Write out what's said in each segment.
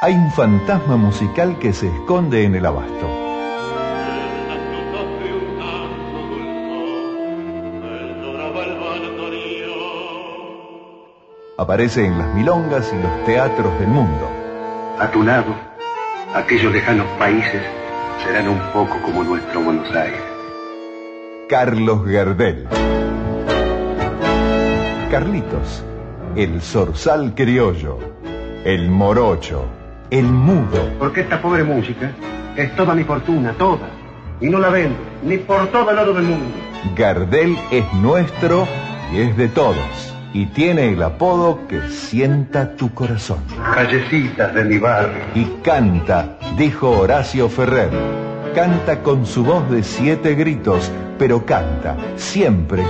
Hay un fantasma musical que se esconde en el abasto. Aparece en las milongas y los teatros del mundo. A tu lado, aquellos lejanos países serán un poco como nuestro Buenos Aires. Carlos Gardel. Carlitos, el zorzal criollo, el morocho, el mudo. Porque esta pobre música es toda mi fortuna, toda. Y no la vendo, ni por todo el oro del mundo. Gardel es nuestro y es de todos. Y tiene el apodo que sienta tu corazón. Callecitas de mi barrio. Y canta, dijo Horacio Ferrer. Canta con su voz de siete gritos, pero canta siempre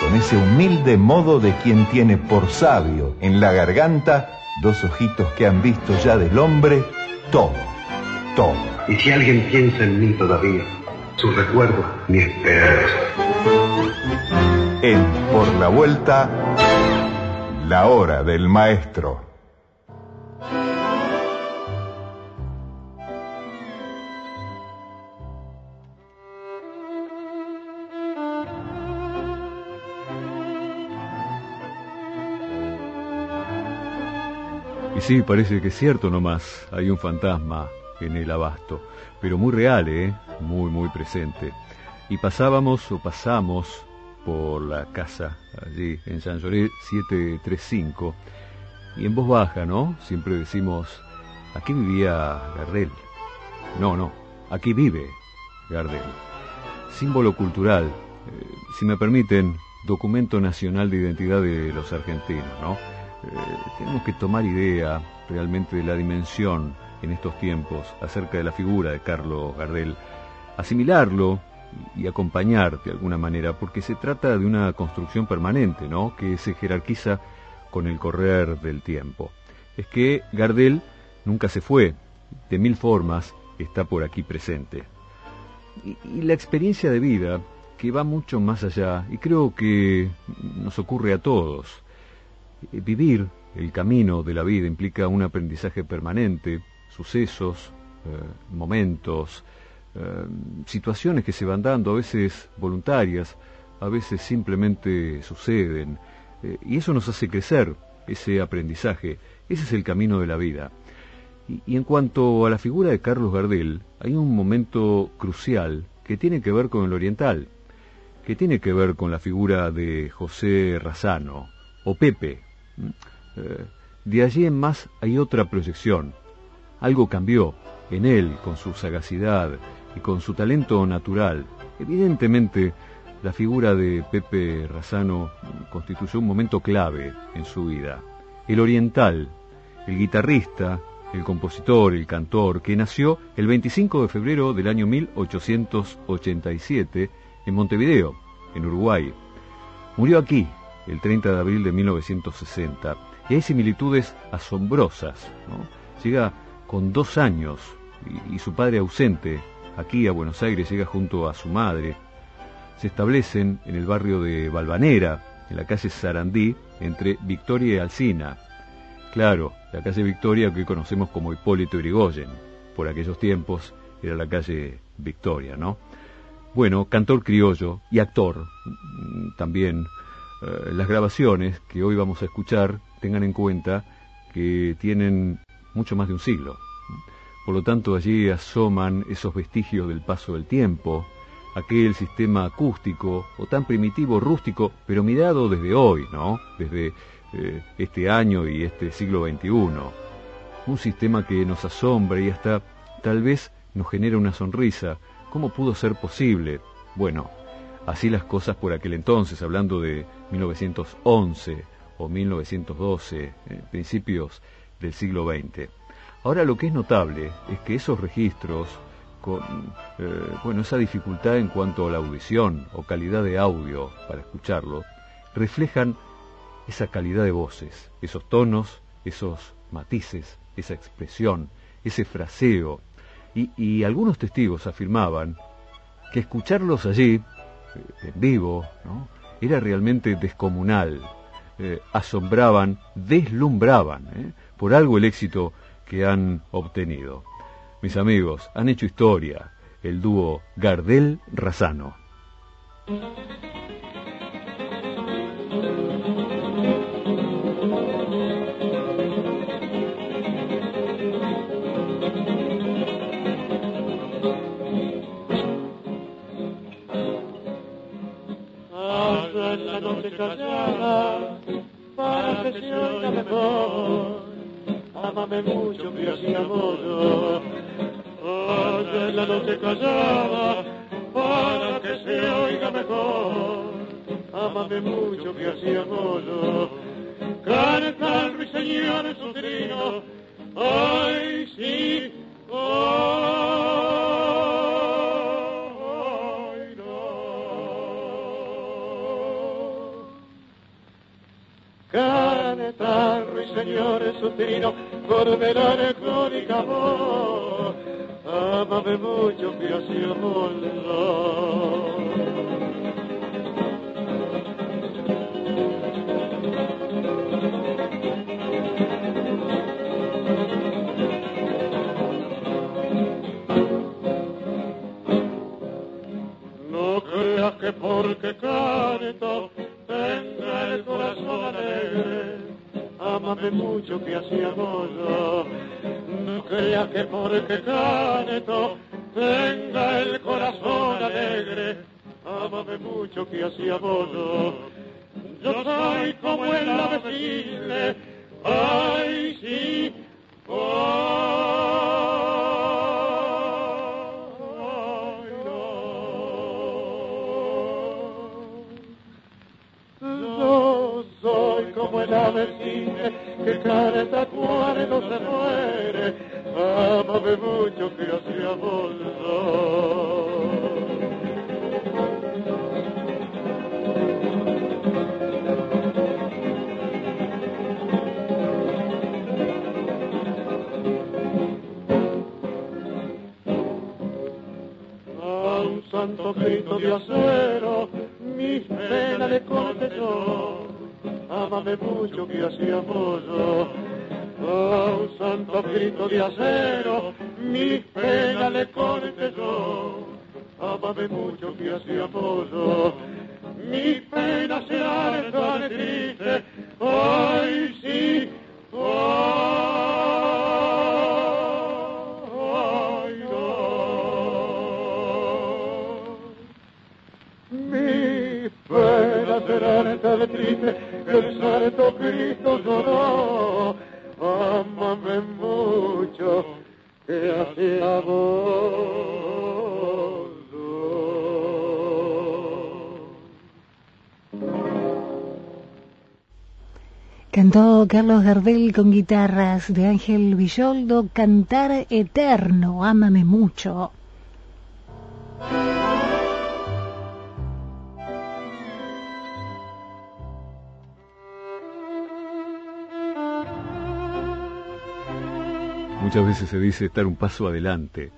con ese humilde modo de quien tiene por sabio en la garganta dos ojitos que han visto ya del hombre todo, todo. Y si alguien piensa en mí todavía, su recuerdo, mi esperanza. En Por la Vuelta, la hora del maestro. Y sí, parece que es cierto nomás, hay un fantasma en el abasto, pero muy real, ¿eh? Muy, muy presente. Y pasábamos o pasamos por la casa allí en San Lloré 735 y en voz baja, ¿no? Siempre decimos, aquí vivía Gardel. No, no, aquí vive Gardel. Símbolo cultural, eh, si me permiten, documento nacional de identidad de los argentinos, ¿no? Eh, tenemos que tomar idea realmente de la dimensión en estos tiempos acerca de la figura de Carlos Gardel, asimilarlo y acompañar de alguna manera, porque se trata de una construcción permanente, ¿no? Que se jerarquiza con el correr del tiempo. Es que Gardel nunca se fue, de mil formas está por aquí presente. Y, la experiencia de vida, que va mucho más allá, y creo que nos ocurre a todos, vivir el camino de la vida implica un aprendizaje permanente, sucesos, eh, momentos, eh, situaciones que se van dando, a veces voluntarias, a veces simplemente suceden, y eso nos hace crecer, ese aprendizaje, ese es el camino de la vida. Y, y en cuanto a la figura de Carlos Gardel, hay un momento crucial que tiene que ver con el oriental, que tiene que ver con la figura de José Razano, o Pepe, eh, de allí en más hay otra proyección. Algo cambió en él con su sagacidad y con su talento natural. Evidentemente, la figura de Pepe Razano constituyó un momento clave en su vida. El oriental, el guitarrista, el compositor, el cantor, que nació el 25 de febrero del año 1887 en Montevideo, en Uruguay. Murió aquí, el 30 de abril de 1960. Y hay similitudes asombrosas. Llega con dos años y, su padre ausente aquí a Buenos Aires, llega junto a su madre. Se establecen en el barrio de Balvanera, en la calle Sarandí, entre Victoria y Alcina. Claro, la calle Victoria que hoy conocemos como Hipólito Yrigoyen. Por aquellos tiempos era la calle Victoria, ¿no? Bueno, cantor criollo y actor también eh, las grabaciones que hoy vamos a escuchar tengan en cuenta que tienen mucho más de un siglo. Por lo tanto, allí asoman esos vestigios del paso del tiempo, aquel sistema acústico o tan primitivo, rústico, pero mirado desde hoy, ¿no? Desde eh, este año y este siglo XXI. Un sistema que nos asombra y hasta tal vez nos genera una sonrisa. ¿Cómo pudo ser posible? Bueno, así las cosas por aquel entonces, hablando de 1911 o 1912, eh, principios del siglo XX. Ahora lo que es notable es que esos registros, con eh, bueno, esa dificultad en cuanto a la audición o calidad de audio para escucharlo, reflejan esa calidad de voces, esos tonos, esos matices, esa expresión, ese fraseo. Y, y algunos testigos afirmaban que escucharlos allí en vivo, ¿no? Era realmente descomunal. Eh, asombraban, deslumbraban, ¿eh? por algo el éxito que han obtenido. Mis amigos, han hecho historia, el dúo Gardel-Razano. Callada para que se oiga mejor. Amame mucho que así amo yo. en la noche callada para que se oiga mejor. Amame mucho que así amo yo. Canta el ruiseñor en su trino. Ay, sí, Caneta, ruiseñores, su trino, por melancólica voz, amame mucho que así amor No creas que porque canto mucho que así amo yo. No creas que porque canto tenga el corazón alegre, amame mucho que así amo yo. Yo soy como el ave de acero, mi pena le yo. Amame mucho que así apoyo. Mi pena será tan triste, ay sí, ay no. Mi pena será tan triste, el santo Cristo lloró, Carlos Gardel con guitarras de Ángel Villoldo, Cantar Eterno, Ámame mucho. Muchas veces se dice estar un paso adelante.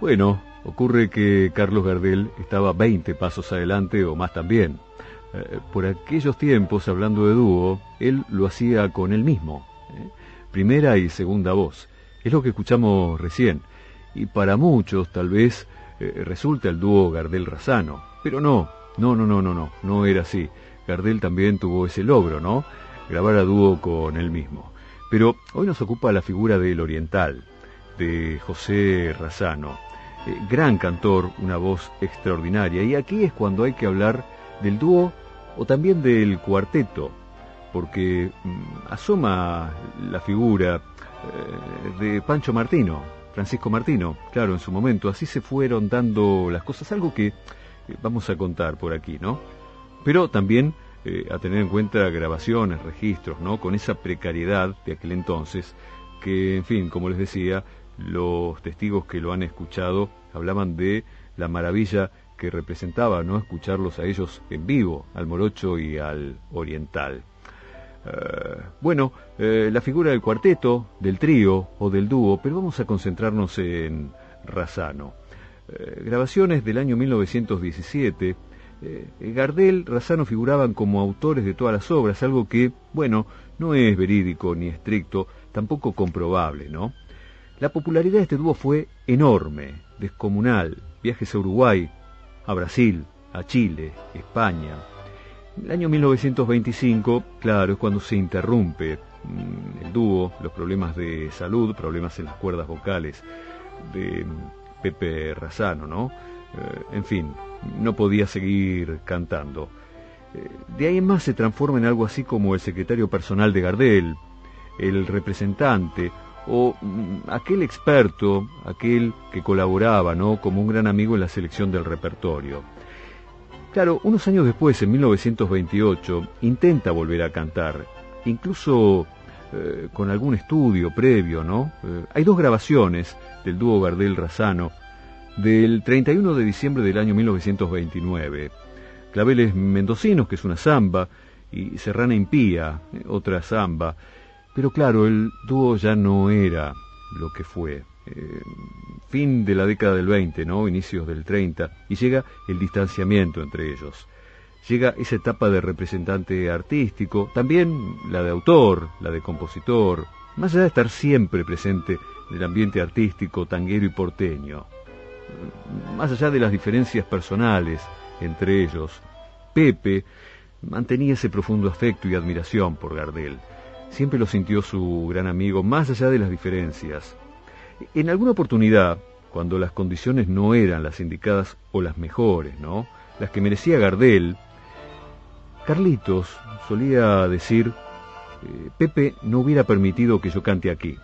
Bueno, ocurre que Carlos Gardel estaba 20 pasos adelante o más también. Eh, por aquellos tiempos, hablando de dúo, él lo hacía con él mismo. ¿eh? Primera y segunda voz. Es lo que escuchamos recién. Y para muchos tal vez eh, resulta el dúo Gardel-Razano. Pero no, no, no, no, no, no, no era así. Gardel también tuvo ese logro, ¿no? Grabar a dúo con él mismo. Pero hoy nos ocupa la figura del oriental, de José Razano, gran cantor, una voz extraordinaria. Y aquí es cuando hay que hablar del dúo o también del cuarteto, porque mm, asoma la figura eh, de Pancho Martino, Francisco Martino, claro, en su momento. Así se fueron dando las cosas, algo que eh, vamos a contar por aquí, ¿no? Pero también eh, a tener en cuenta grabaciones, registros, ¿no? Con esa precariedad de aquel entonces, que, en fin, como les decía, los testigos que lo han escuchado hablaban de la maravilla que representaba, ¿no? Escucharlos a ellos en vivo, al morocho y al oriental. Eh, bueno, eh, la figura del cuarteto, del trío o del dúo, pero vamos a concentrarnos en Razano. grabaciones del año 1917 Eh, Gardel, Razano figuraban como autores de todas las obras, algo que, bueno, no es verídico ni estricto, tampoco comprobable, ¿no? La popularidad de este dúo fue enorme, descomunal, viajes a Uruguay, a Brasil, a Chile, España. El año 1925, claro, es cuando se interrumpe mm, el dúo, los problemas de salud, problemas en las cuerdas vocales de mm, Pepe Razano, ¿no? Eh, en fin, no podía seguir cantando. Eh, de ahí en más se transforma en algo así como el secretario personal de Gardel, el representante o mm, aquel experto, aquel que colaboraba, ¿no? Como un gran amigo en la selección del repertorio. Claro, unos años después, en 1928, intenta volver a cantar, incluso eh, con algún estudio previo, ¿no? Eh, hay dos grabaciones del dúo Gardel-Razano del 31 de diciembre del año 1929. Claveles Mendocinos, que es una samba, y Serrana Impía, eh, otra samba. Pero claro, el dúo ya no era lo que fue. Eh, fin de la década del 20, ¿no? Inicios del 30, y llega el distanciamiento entre ellos. Llega esa etapa de representante artístico, también la de autor, la de compositor, más allá de estar siempre presente en el ambiente artístico, tanguero y porteño. Más allá de las diferencias personales entre ellos, Pepe mantenía ese profundo afecto y admiración por Gardel siempre lo sintió su gran amigo, más allá de las diferencias. En alguna oportunidad, cuando las condiciones no eran las indicadas o las mejores, ¿no? Las que merecía Gardel, Carlitos solía decir, eh, Pepe no hubiera permitido que yo cante aquí.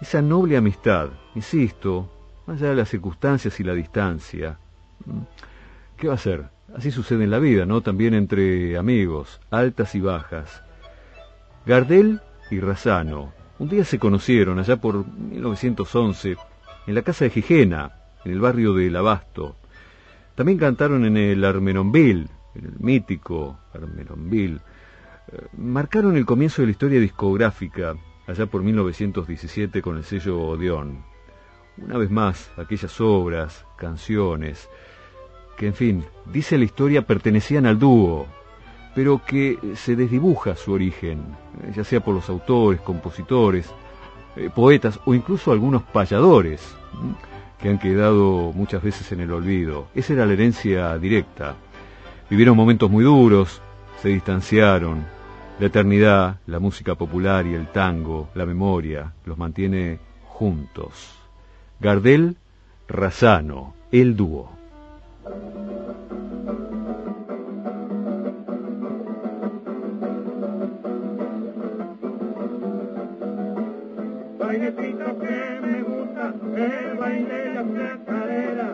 Esa noble amistad, insisto, más allá de las circunstancias y la distancia. ¿Qué va a ser? Así sucede en la vida, ¿no? También entre amigos, altas y bajas. Gardel y Razano un día se conocieron allá por 1911 en la casa de Gijena, en el barrio del Abasto. También cantaron en el Armenonville, en el mítico Armenonville. Eh, marcaron el comienzo de la historia discográfica allá por 1917 con el sello Odeón. Una vez más, aquellas obras, canciones, que en fin, dice la historia, pertenecían al dúo, pero que se desdibuja su origen, eh, ya sea por los autores, compositores, eh, poetas o incluso algunos payadores, que han quedado muchas veces en el olvido. Esa era la herencia directa. Vivieron momentos muy duros, se distanciaron. La eternidad, la música popular y el tango, la memoria, los mantiene juntos. Gardel, Razano, el dúo. Que me gusta el baile la cadera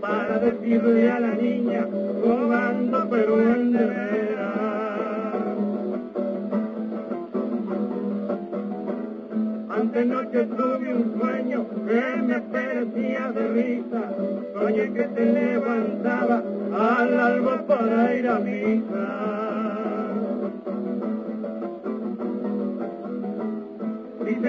para decirle a la niña jugando pero en de veras. Antenoche tuve un sueño que me parecía de risa, soñé que te levantaba al alba para ir a misa.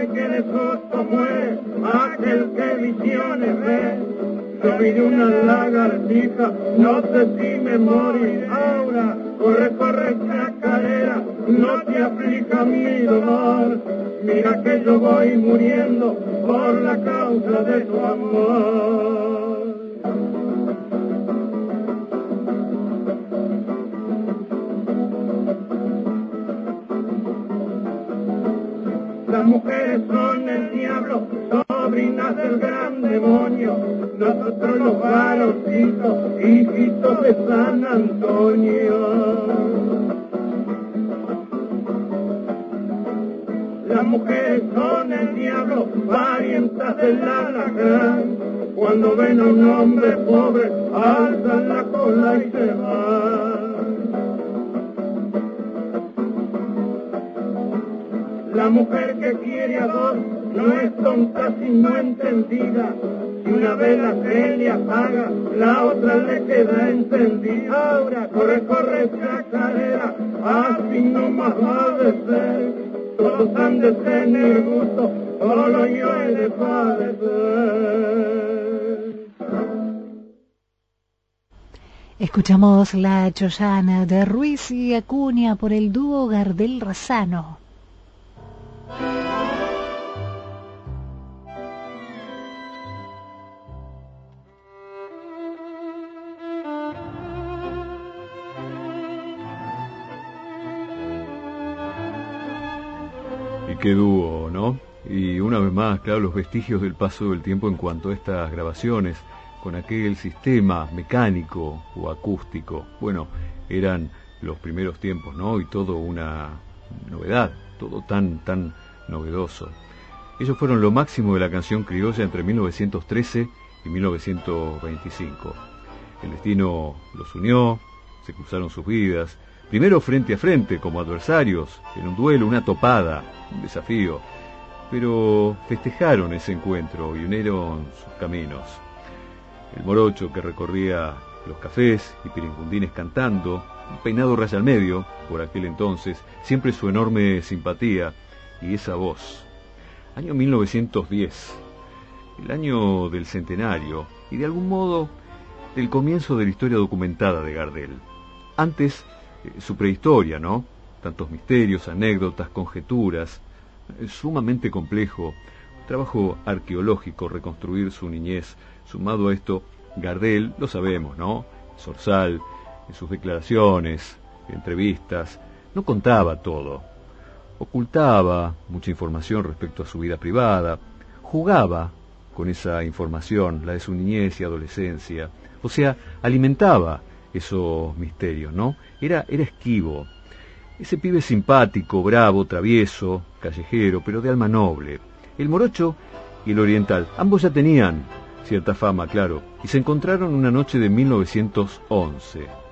Que de susto muere aquel que visiones ve. De una lagartija, no sé si me morí ahora. Corre, corre, chacarera, no te aplica mi dolor. Mira que yo voy muriendo por la causa de tu amor. Mujeres son el diablo, sobrinas del gran demonio. Nosotros los varoncitos, hijitos de San Antonio. Las mujeres son el diablo, parientas del alacrán. Cuando ven a un hombre pobre, alzan la cola y se van. La mujer que quiere a dos no es tonta sino entendida. Si una vela se le apaga, la otra le queda encendida. Ahora corre, corre, chacarera, así no más va de ser. Todos han de tener gusto, solo yo he de padecer. Escuchamos La Choyana de Ruiz y Acuña por el dúo Gardel Razano. Y qué dúo, ¿no? Y una vez más, claro, los vestigios del paso del tiempo en cuanto a estas grabaciones, con aquel sistema mecánico o acústico. Bueno, eran los primeros tiempos, ¿no? Y todo una novedad, todo tan, tan novedoso. Ellos fueron lo máximo de la canción criolla entre 1913 y 1925. El destino los unió, se cruzaron sus vidas, primero frente a frente como adversarios, en un duelo, una topada, un desafío, pero festejaron ese encuentro y unieron sus caminos. El morocho que recorría los cafés y piringundines cantando, un peinado raya al medio, por aquel entonces, siempre su enorme simpatía y esa voz. Año 1910, el año del centenario y de algún modo el comienzo de la historia documentada de Gardel. Antes, eh, su prehistoria, ¿no? Tantos misterios, anécdotas, conjeturas, es sumamente complejo. Trabajo arqueológico, reconstruir su niñez. Sumado a esto, Gardel, lo sabemos, ¿no? Sorsal, en sus declaraciones, entrevistas, no contaba todo. Ocultaba mucha información respecto a su vida privada, jugaba con esa información, la de su niñez y adolescencia, o sea, alimentaba esos misterios, ¿no? Era, era esquivo. Ese pibe simpático, bravo, travieso, callejero, pero de alma noble. El morocho y el oriental, ambos ya tenían cierta fama, claro, y se encontraron una noche de 1911.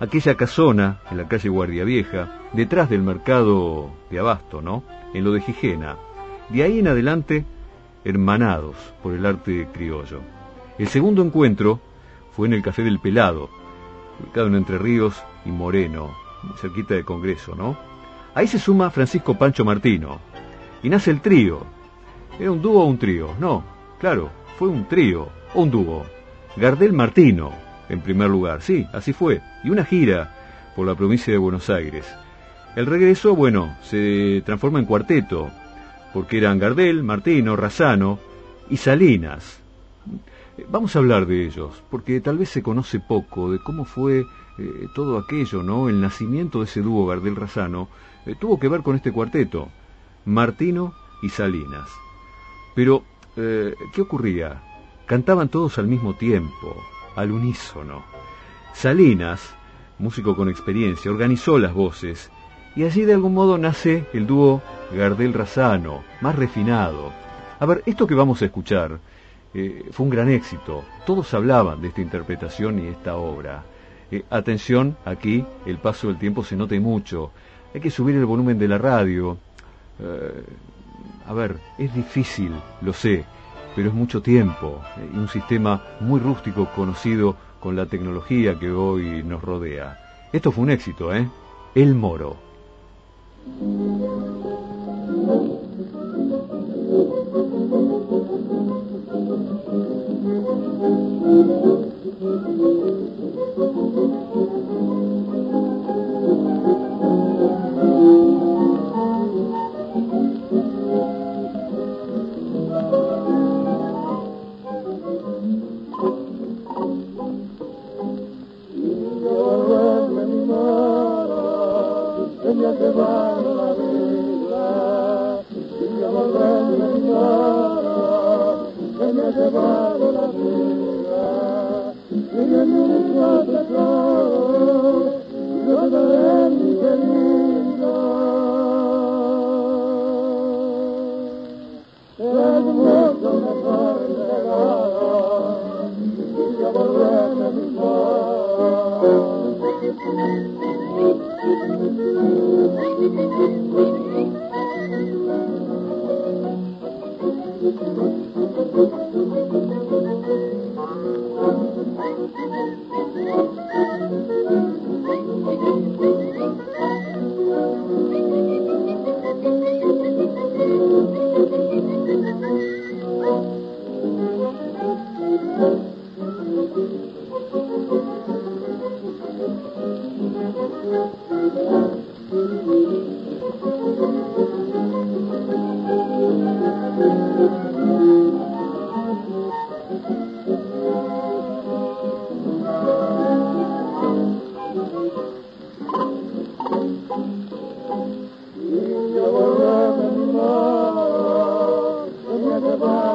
Aquella casona, en la calle Guardia Vieja, detrás del mercado de Abasto, ¿no? En lo de Gijena. De ahí en adelante, hermanados por el arte criollo. El segundo encuentro fue en el Café del Pelado, ubicado en Entre Ríos y Moreno, cerquita del Congreso, ¿no? Ahí se suma Francisco Pancho Martino, y nace el trío. ¿Era un dúo o un trío? No, claro, fue un trío o un dúo. Gardel Martino, en primer lugar, sí, así fue, y una gira por la provincia de Buenos Aires. El regreso, bueno, se transforma en cuarteto, porque eran Gardel, Martino, Razano y Salinas. Vamos a hablar de ellos, porque tal vez se conoce poco de cómo fue eh, todo aquello, ¿no? El nacimiento de ese dúo Gardel-Razano eh, tuvo que ver con este cuarteto, Martino y Salinas. Pero, eh, ¿qué ocurría? Cantaban todos al mismo tiempo, al unísono. Salinas, músico con experiencia, organizó las voces y allí de algún modo nace el dúo Gardel-Razano, más refinado. A ver, esto que vamos a escuchar eh, fue un gran éxito. Todos hablaban de esta interpretación y esta obra. Eh, atención, aquí el paso del tiempo se note mucho. Hay que subir el volumen de la radio. Eh, a ver, es difícil, lo sé, pero es mucho tiempo eh, y un sistema muy rústico conocido con la tecnología que hoy nos rodea. Esto fue un éxito, ¿eh? El Moro.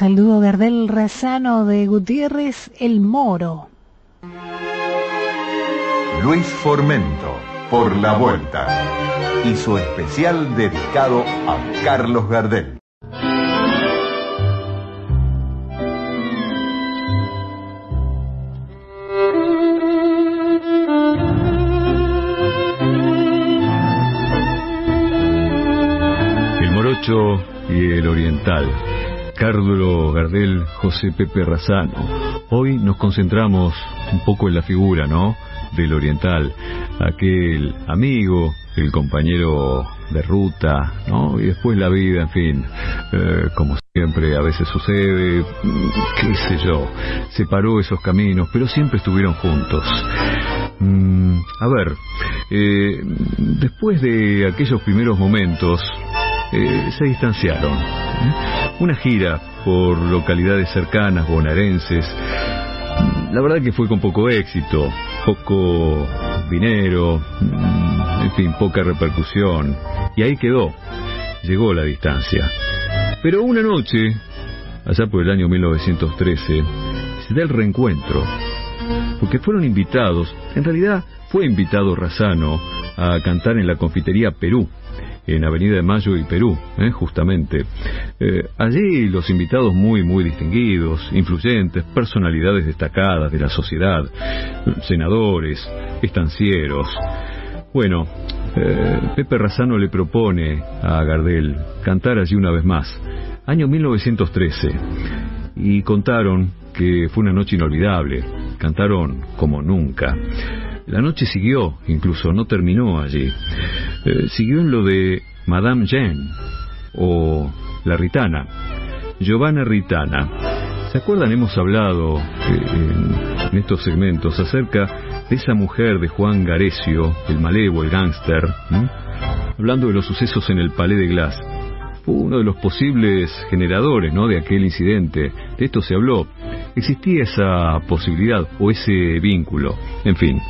Dúo Gardel Razano de Gutiérrez El Moro. Luis Formento, por la vuelta. Y su especial dedicado a Carlos Gardel. El morocho y el oriental. Carlos Gardel, José Pepe Razano. Hoy nos concentramos un poco en la figura, ¿no? Del oriental, aquel amigo, el compañero de ruta, ¿no? Y después la vida, en fin, eh, como siempre a veces sucede, mm, qué sé yo, separó esos caminos, pero siempre estuvieron juntos. Mm, a ver, eh, después de aquellos primeros momentos, eh, se distanciaron. Una gira por localidades cercanas, bonaerenses. La verdad que fue con poco éxito, poco dinero, mm, en fin, poca repercusión. Y ahí quedó. Llegó la distancia. Pero una noche, allá por el año 1913, se da el reencuentro. Porque fueron invitados, en realidad fue invitado Razano a cantar en la confitería Perú, en Avenida de Mayo y Perú, ¿eh? justamente. Eh, allí los invitados muy, muy distinguidos, influyentes, personalidades destacadas de la sociedad, senadores, estancieros. Bueno, eh, Pepe Razano le propone a Gardel cantar allí una vez más, año 1913, y contaron que fue una noche inolvidable, cantaron como nunca. La noche siguió, incluso no terminó allí. Eh, siguió en lo de Madame Jeanne o la Ritana, Giovanna Ritana. ¿Se acuerdan? Hemos hablado eh, en, en, estos segmentos acerca de esa mujer de Juan Garecio, el malevo, el gángster, hablando de los sucesos en el Palais de Glass. Fue uno de los posibles generadores ¿no? de aquel incidente. De esto se habló. Existía esa posibilidad o ese vínculo. En fin,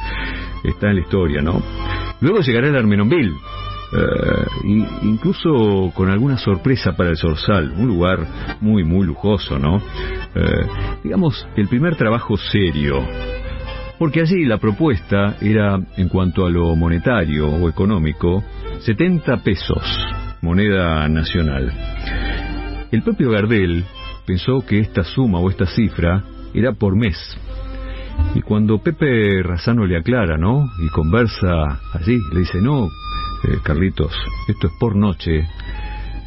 está en la historia, ¿no? Luego llegará el Armenonville. Uh, incluso con alguna sorpresa para el Sorsal, un lugar muy, muy lujoso, ¿no? Uh, digamos, el primer trabajo serio. Porque allí la propuesta era, en cuanto a lo monetario o económico, 70 pesos, moneda nacional. El propio Gardel pensó que esta suma o esta cifra era por mes. Y cuando Pepe Razano le aclara, ¿no? Y conversa allí, le dice, no, eh, Carlitos, esto es por noche.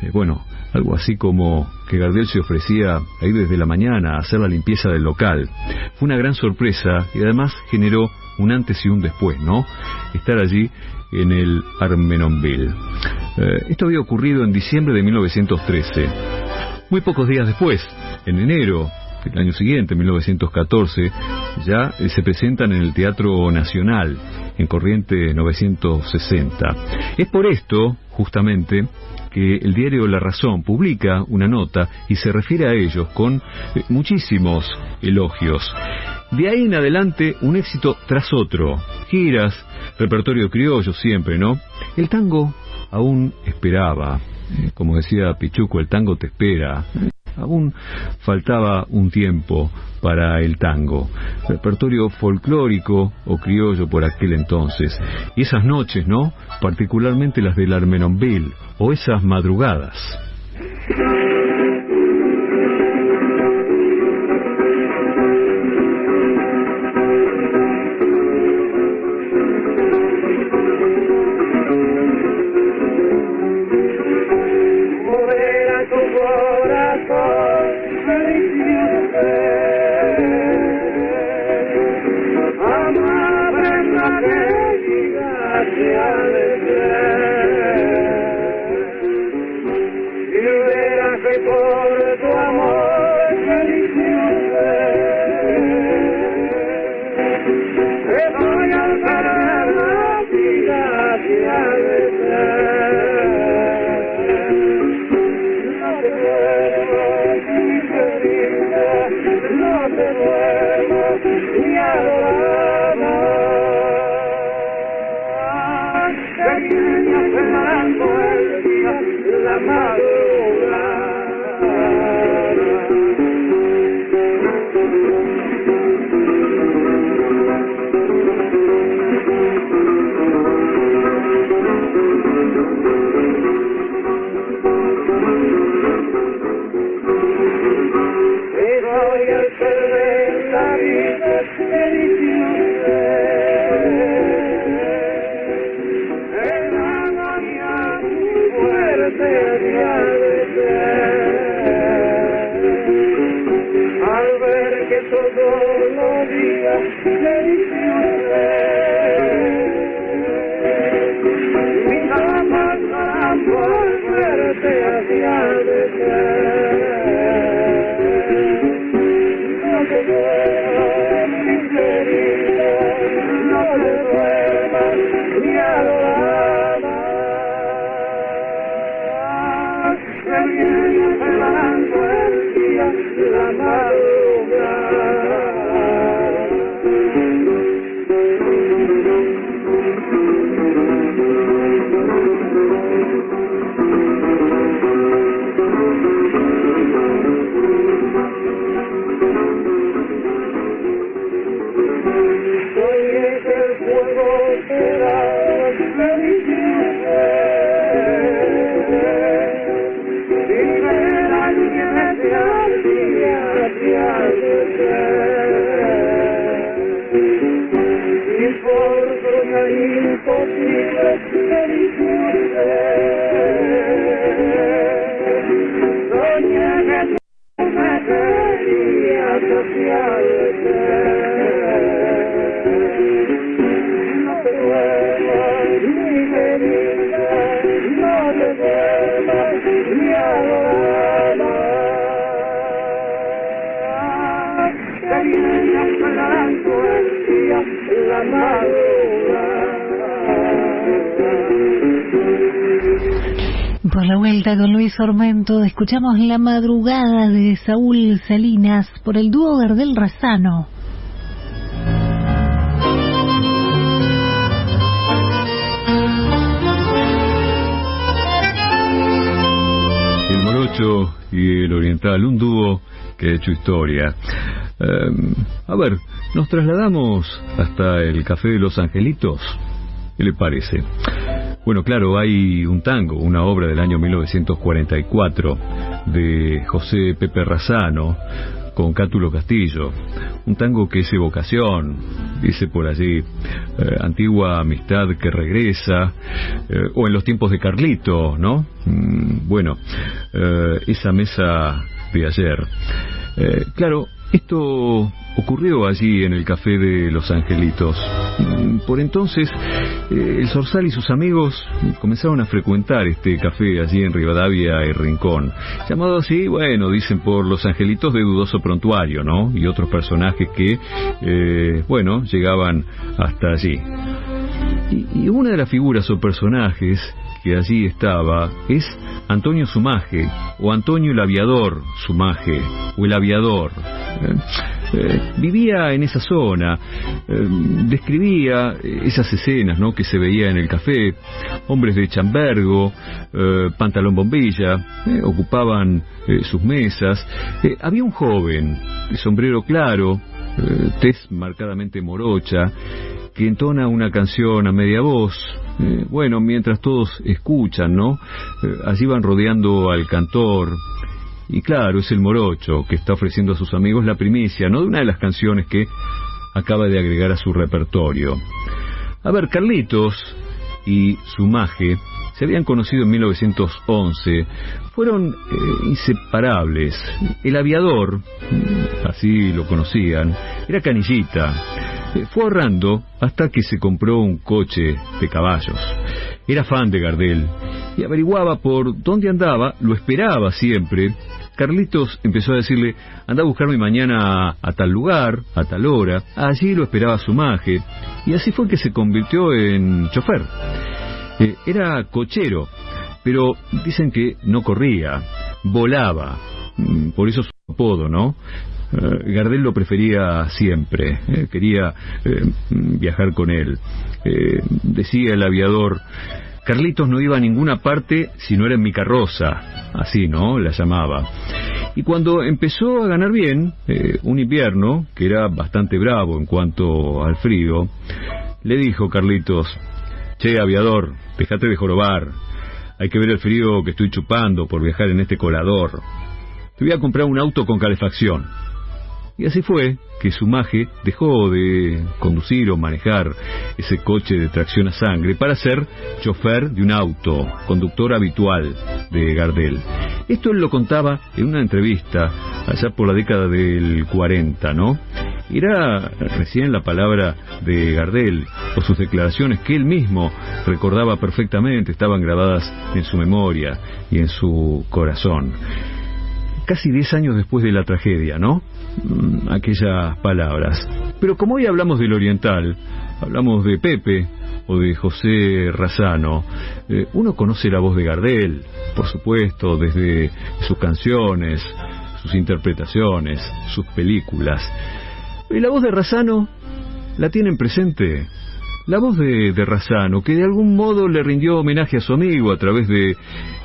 Eh, bueno, algo así como que Gardel se ofrecía a ir desde la mañana a hacer la limpieza del local. Fue una gran sorpresa y además generó un antes y un después, ¿no? Estar allí en el Armenonville. Eh, esto había ocurrido en diciembre de 1913. Muy pocos días después, en enero del año siguiente, 1914, ya eh, se presentan en el Teatro Nacional, en Corriente 960. Es por esto, justamente, que el diario La Razón publica una nota y se refiere a ellos con eh, muchísimos elogios. De ahí en adelante, un éxito tras otro. Giras, repertorio criollo siempre, ¿no? El tango aún esperaba. Como decía Pichuco, el tango te espera. Aún faltaba un tiempo para el tango, repertorio folclórico o criollo por aquel entonces. Y esas noches, ¿no? Particularmente las del Armenonville o esas madrugadas. Imposible el no te mi no te mi el día, la madrugada. Por la vuelta con Luis Ormento escuchamos La madrugada de Saúl Salinas por el dúo Gardel Razano. El morocho y el oriental, un dúo que ha hecho historia. Eh, a ver, nos trasladamos hasta el Café de los Angelitos. ¿Qué le parece? Bueno, claro, hay un tango, una obra del año 1944 de José Pepe Razano con Cátulo Castillo. Un tango que es evocación, dice por allí, eh, antigua amistad que regresa, eh, o en los tiempos de Carlito, ¿no? Mm, bueno, eh, esa mesa de ayer. Claro, esto ocurrió allí en el Café de los Angelitos. Mm, Por entonces, eh, el Zorzal y sus amigos comenzaron a frecuentar este café allí en Rivadavia y Rincón. Llamado así, bueno, dicen por los Angelitos de dudoso prontuario, ¿no? Y otros personajes que, eh, bueno, llegaban hasta allí. Y, y una de las figuras o personajes que allí estaba es Antonio Sumaje, o Antonio el Aviador Sumaje, o el Aviador. Eh, vivía en esa zona, eh, describía esas escenas ¿no? que se veía en el café, hombres de chambergo, eh, pantalón bombilla, ocupaban sus mesas. Había un joven, de sombrero claro, tez marcadamente morocha, que entona una canción a media voz. Bueno, mientras todos escuchan, ¿no? Allí van rodeando al cantor. Y claro, es el morocho que está ofreciendo a sus amigos la primicia, ¿no? De una de las canciones que acaba de agregar a su repertorio. A ver, Carlitos y Sumaje se habían conocido en 1911, fueron eh, inseparables. El aviador, así lo conocían, era canillita. Fue ahorrando hasta que se compró un coche de caballos. Era fan de Gardel y averiguaba por dónde andaba, lo esperaba siempre. Carlitos empezó a decirle, anda a buscarme mañana a, a tal lugar, a tal hora. Allí lo esperaba su maje. Y así fue que se convirtió en chofer. Eh, era cochero, pero dicen que no corría, volaba. Mm, Por eso su apodo, ¿no? Eh, Gardel lo prefería siempre, eh, quería eh, viajar con él. Decía el aviador, Carlitos no iba a ninguna parte si no era en mi carroza, así, ¿no? La llamaba. Y cuando empezó a ganar bien, un invierno, que era bastante bravo en cuanto al frío, le dijo Carlitos, Che, aviador, déjate de jorobar. Hay que ver el frío que estoy chupando por viajar en este colador. Te voy a comprar un auto con calefacción. Y así fue que su maje dejó de conducir o manejar ese coche de tracción a sangre para ser chofer de un auto, conductor habitual de Gardel. Esto él lo contaba en una entrevista allá por la década del 40, ¿no? Era recién la palabra de Gardel o sus declaraciones que él mismo recordaba perfectamente, estaban grabadas en su memoria y en su corazón. Casi diez años después de la tragedia, ¿no? Mm, aquellas palabras. Pero como hoy hablamos del oriental, hablamos de Pepe o de José Razano, eh, uno conoce la voz de Gardel, por supuesto, desde sus canciones, sus interpretaciones, sus películas. Y la voz de Razano la tienen presente. La voz de, Razano, que de algún modo le rindió homenaje a su amigo a través de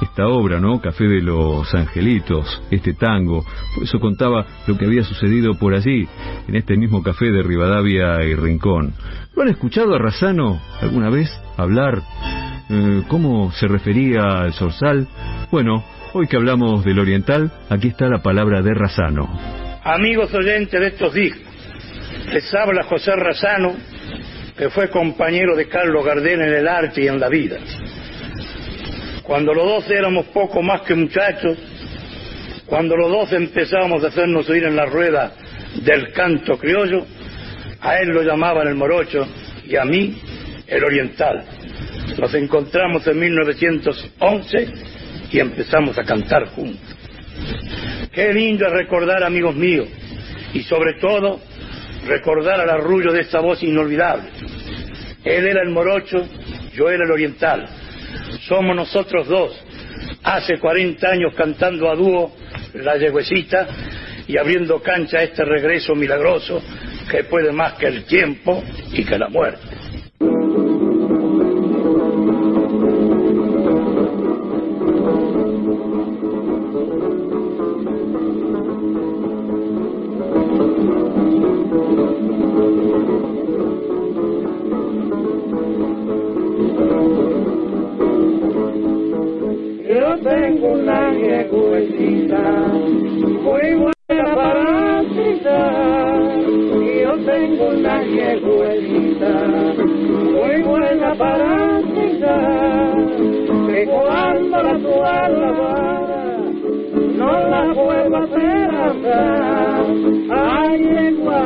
esta obra, ¿no? Café de los Angelitos, este tango. Por eso contaba lo que había sucedido por allí, en este mismo café de Rivadavia y Rincón. ¿Lo han escuchado a Razano alguna vez hablar? Eh, ¿Cómo se refería al zorzal? Bueno, hoy que hablamos del oriental, aquí está la palabra de Razano. Amigos oyentes de estos discos, les habla José Razano, que fue compañero de Carlos Gardel en el arte y en la vida. Cuando los dos éramos poco más que muchachos, cuando los dos empezábamos a hacernos oír en la rueda del canto criollo, a él lo llamaban el morocho y a mí el oriental. Nos encontramos en 1911 y empezamos a cantar juntos. Qué lindo es recordar, amigos míos, y sobre todo recordar al arrullo de esta voz inolvidable. Él era el morocho, yo era el oriental. Somos nosotros dos, hace 40 años cantando a dúo La Yegüecita y abriendo cancha a este regreso milagroso que puede más que el tiempo y que la muerte. Una yegüecita muy buena para citar. Yo tengo una yegüecita muy buena para citar. Que cuando la vara no la puedo hacer andar. Ay, yegua,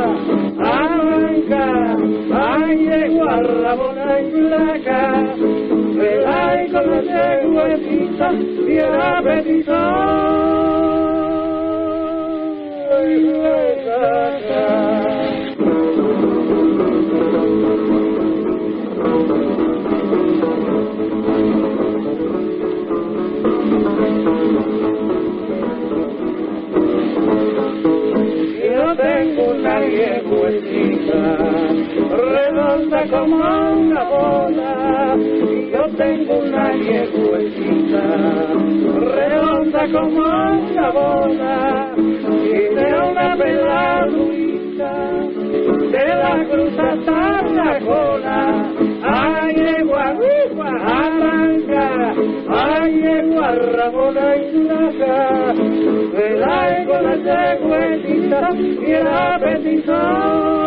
arranca, ay, yegua, rabona y flaca. Velay con la yegüecita bien apetitosa. Yo tengo una yegüecita redonda como una bola. Tengo una yegüecita redonda como una bola. Y de una peladita de la cruz hasta la cola. Ay, yegua, arranca. Ay, yegua, rabona y flaca. Velay con la yegüecita y el apetito.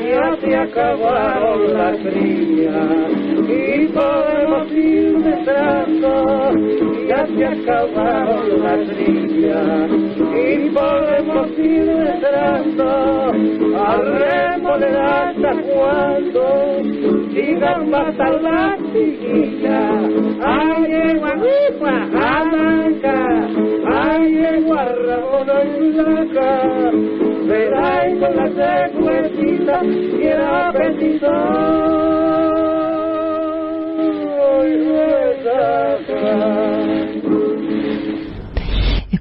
Ya se acabaron las trillas y podemos ir se acabaron las trillas y podemos ir detrás. Al remodelar hasta cuando sigan hasta la chiquilla. Ay, yegua, arranca. Ay, yegua, rabona y flaca. Verás con la secuecita y el apetito.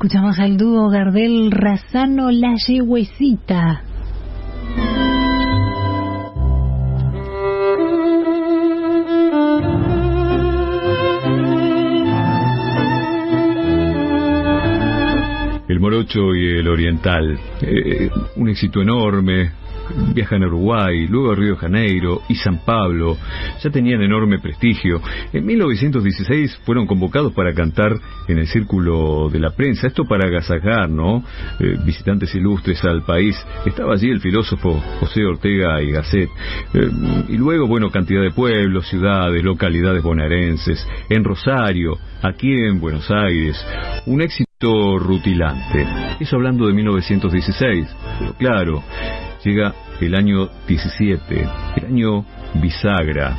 Escuchamos al dúo Gardel Razano La Yegüecita. El morocho y el oriental. Eh, un éxito enorme viajan a Uruguay, luego a Río de Janeiro y San Pablo. Ya tenían enorme prestigio. En 1916 fueron convocados para cantar en el círculo de la prensa. Esto para agasajar, ¿no? Eh, visitantes ilustres al país. Estaba allí el filósofo José Ortega y Gasset. Eh, y luego, bueno, cantidad de pueblos, ciudades, localidades bonaerenses. En Rosario, aquí en Buenos Aires. Un éxito rutilante. Eso hablando de 1916. Pero claro, llega el año 17, el año bisagra.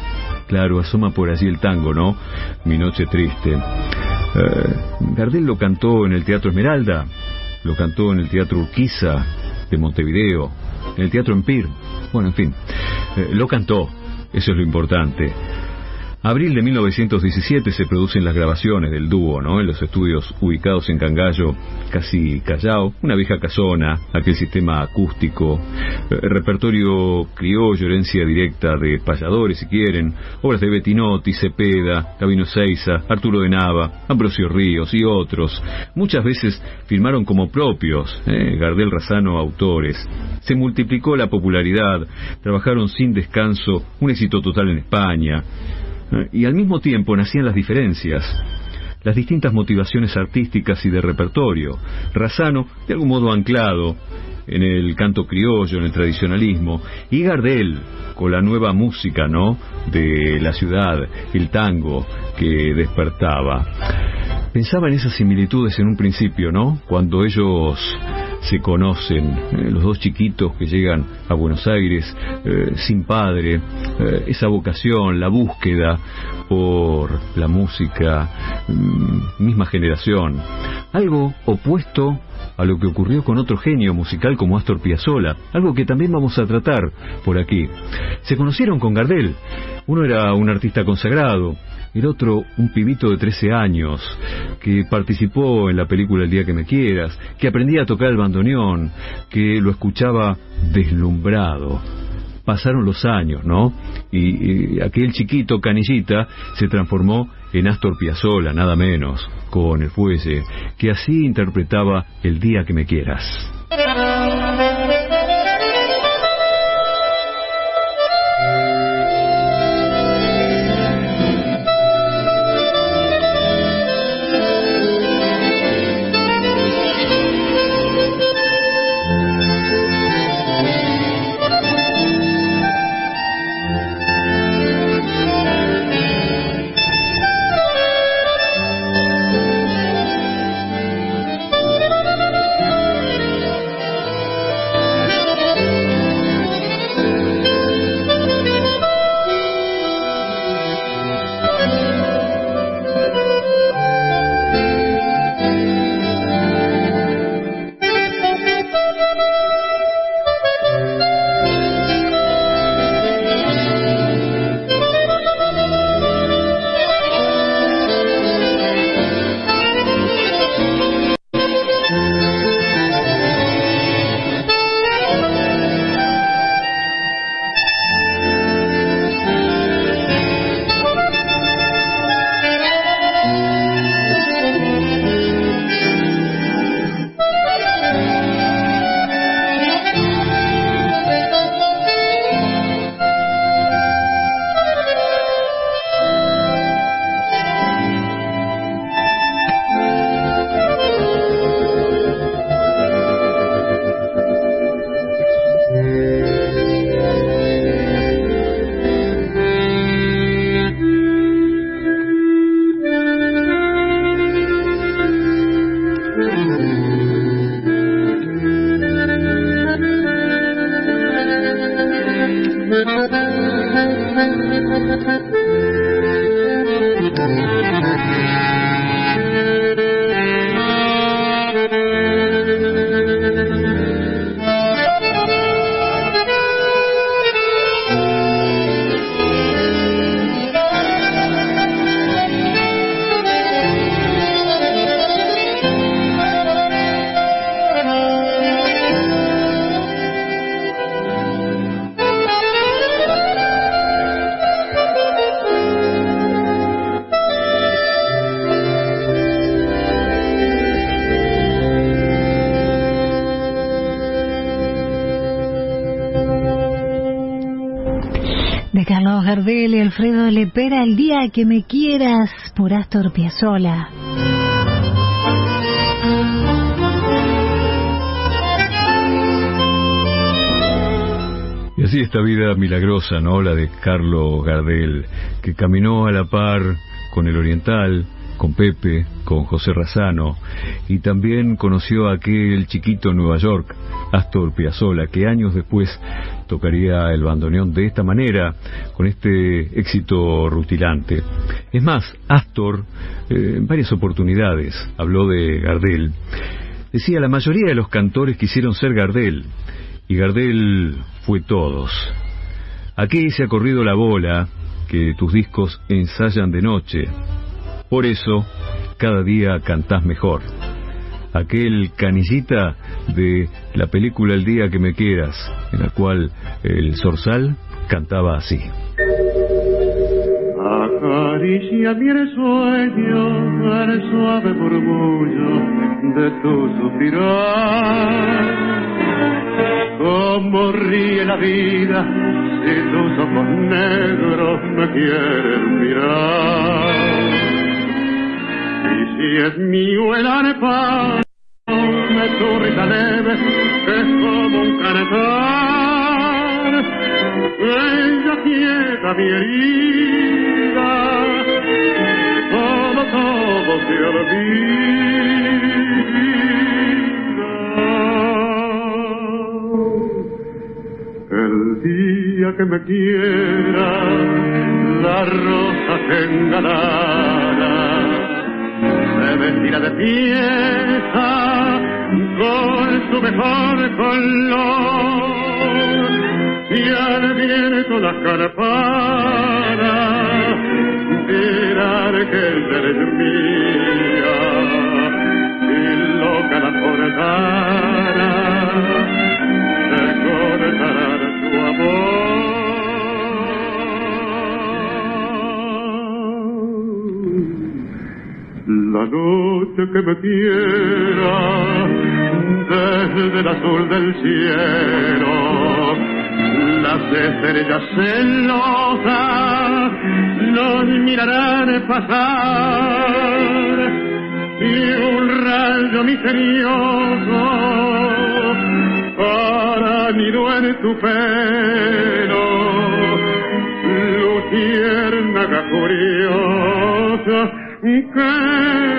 Claro, asoma por allí el tango, ¿no? Mi noche triste. Eh, Gardel lo cantó en el Teatro Esmeralda, lo cantó en el Teatro Urquiza de Montevideo, en el Teatro Empire. Bueno, en fin, eh, lo cantó, eso es lo importante. Abril de 1917 se producen las grabaciones del dúo, ¿no? En los estudios ubicados en Cangallo, casi Callao, una vieja casona, aquel sistema acústico, eh, repertorio criollo, herencia directa de payadores, si quieren, obras de Bettinotti, Cepeda, Gabino Seiza, Arturo de Nava, Ambrosio Ríos y otros. Muchas veces firmaron como propios, ¿eh? Gardel Razano autores. Se multiplicó la popularidad, trabajaron sin descanso, un éxito total en España. Y al mismo tiempo nacían las diferencias, las distintas motivaciones artísticas y de repertorio. Razano, de algún modo anclado en el canto criollo, en el tradicionalismo, y Gardel, con la nueva música, ¿no?, de la ciudad, el tango que despertaba. Pensaba en esas similitudes en un principio, ¿no?, cuando ellos se conocen, eh, los dos chiquitos que llegan a Buenos Aires eh, sin padre, eh, esa vocación, la búsqueda por la música, mm, misma generación, algo opuesto a lo que ocurrió con otro genio musical como Astor Piazzolla, algo que también vamos a tratar por aquí. Se conocieron con Gardel, uno era un artista consagrado, el otro un pibito de 13 años que participó en la película El día que me quieras, que aprendía a tocar el bandoneón, que lo escuchaba deslumbrado. Pasaron los años, ¿no? Y, aquel chiquito canillita se transformó en Astor Piazzolla, nada menos, con el fuelle, que así interpretaba El día que me quieras. Lepera, El día que me quieras, por Astor. Y así esta vida milagrosa, ¿no? La de Carlos Gardel, que caminó a la par con el Oriental, con Pepe, con José Razano, y también conoció a aquel chiquito en Nueva York, Astor Piazzolla, que años después tocaría el bandoneón de esta manera, con este éxito rutilante. Es más, Astor, eh, en varias oportunidades, habló de Gardel. Decía, la mayoría de los cantores quisieron ser Gardel, y Gardel fue todos. Aquí se ha corrido la bola, que tus discos ensayan de noche, por eso, cada día cantás mejor. Aquel canillita de la película El día que me quieras, en la cual el zorzal cantaba así. Acaricia el sueño el suave murmullo de tu suspirar. Como ríe la vida si tus ojos negros me quieren mirar. Y si es mío el arpa, me tu risa leve, es como un cantar. Ella quieta mi herida, todo, todo se olvida. El día que me quiera, la rosa tenga se vestirá de pieza con su mejor color. Y al viento las carpadas dirán que ella es mía y loca la cortara noche que me quiera desde el azul del cielo. Las estrellas celosas nos mirarán pasar y un rayo misterioso para nido en tu pelo. Luciérnaga curiosa que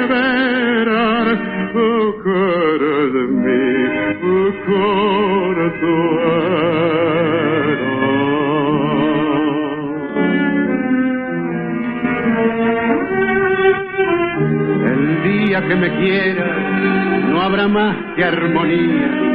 verán tu cara de mí, tu El día que me quieras no habrá más que armonía.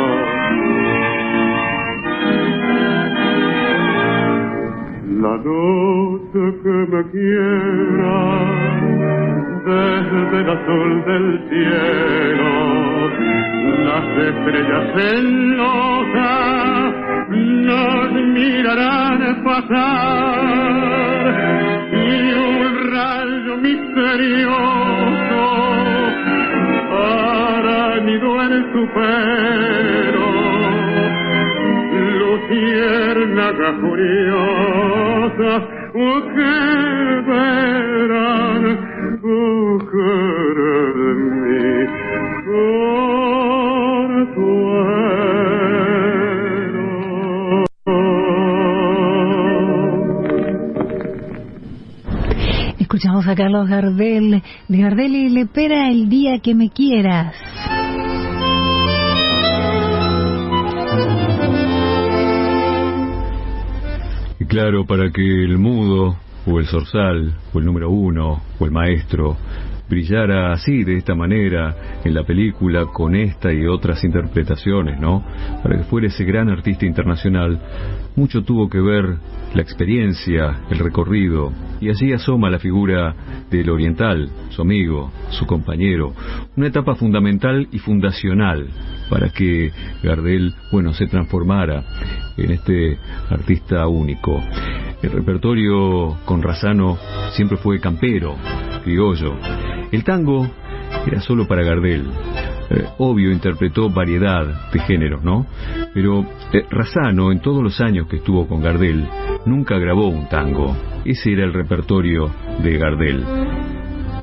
La noche que me quiera desde el azul del cielo, las estrellas celosas nos mirarán pasar y un rayo misterioso para nido en su pelo furiosa, Escuchamos a Carlos Gardel, de Gardel y Lepera, El día que me quieras. Claro, para que el mudo, o el zorzal, o el número uno, o el maestro, brillara así, de esta manera, en la película, con esta y otras interpretaciones, ¿no? Para que fuera ese gran artista internacional, mucho tuvo que ver la experiencia, el recorrido, y allí asoma la figura del oriental, su amigo, su compañero, una etapa fundamental y fundacional para que Gardel, bueno, se transformara en este artista único. El repertorio con Razano siempre fue campero, criollo. El tango era solo para Gardel. Eh, obvio interpretó variedad de géneros, ¿no? Pero eh, Razano, en todos los años que estuvo con Gardel, nunca grabó un tango. Ese era el repertorio de Gardel.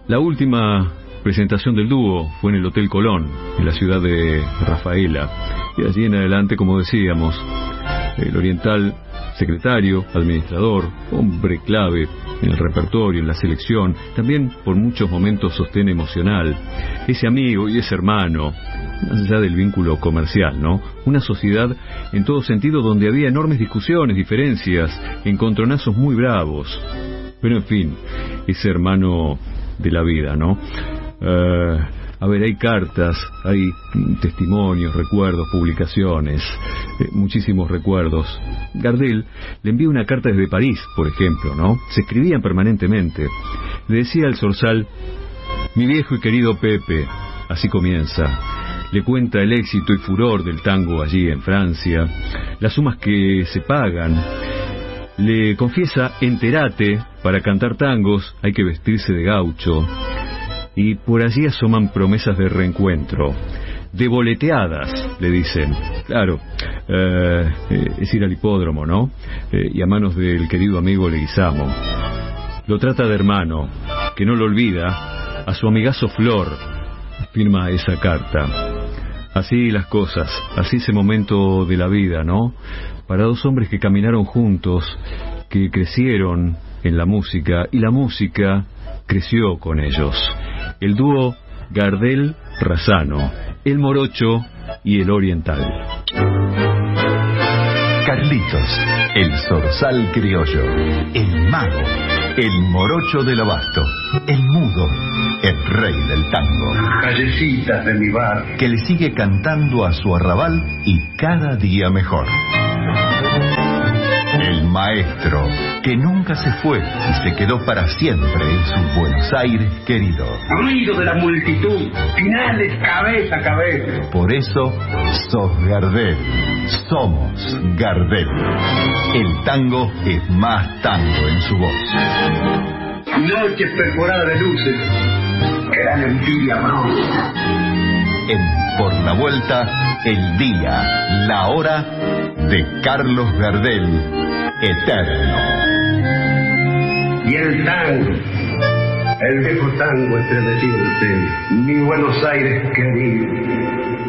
La última presentación del dúo fue en el Hotel Colón, en la ciudad de Rafaela. Y allí en adelante, como decíamos, el oriental secretario, administrador, hombre clave en el repertorio, en la selección, también por muchos momentos sostén emocional, ese amigo y ese hermano, más allá del vínculo comercial, ¿no? Una sociedad en todo sentido donde había enormes discusiones, diferencias, encontronazos muy bravos. Pero en fin, ese hermano de la vida, ¿no? Eh, a ver, hay cartas, hay testimonios, recuerdos, publicaciones, eh, muchísimos recuerdos. Gardel le envía una carta desde París, por ejemplo, ¿no? Se escribían permanentemente. Le decía al Sorsal, mi viejo y querido Pepe, así comienza. Le cuenta el éxito y furor del tango allí en Francia, las sumas que se pagan. Le confiesa, enterate, para cantar tangos hay que vestirse de gaucho y por allí asoman promesas de reencuentro. De boleteadas, le dicen. Claro, eh, es ir al hipódromo, ¿no? Eh, y a manos del querido amigo Leguizamo. Lo trata de hermano, que no lo olvida, a su amigazo Flor, firma esa carta. Así las cosas, así ese momento de la vida, ¿no? Para dos hombres que caminaron juntos, que crecieron en la música y la música creció con ellos el dúo Gardel-Razano, el morocho y el oriental. Carlitos, el zorzal criollo, el mago, el morocho del abasto, el mudo, el rey del tango. Callecitas de mi bar. Que le sigue cantando a su arrabal y cada día mejor. El maestro, que nunca se fue y se quedó para siempre en su Buenos Aires querido. Ruido de la multitud, finales cabeza a cabeza. Por eso, sos Gardel. Somos Gardel. El tango es más tango en su voz. Noches perforadas de luces, que dan envidia bronca. En Por la Vuelta, el día, la hora de Carlos Gardel, eterno. Y el tango, el viejo tango estremecido usted, mi Buenos Aires querido.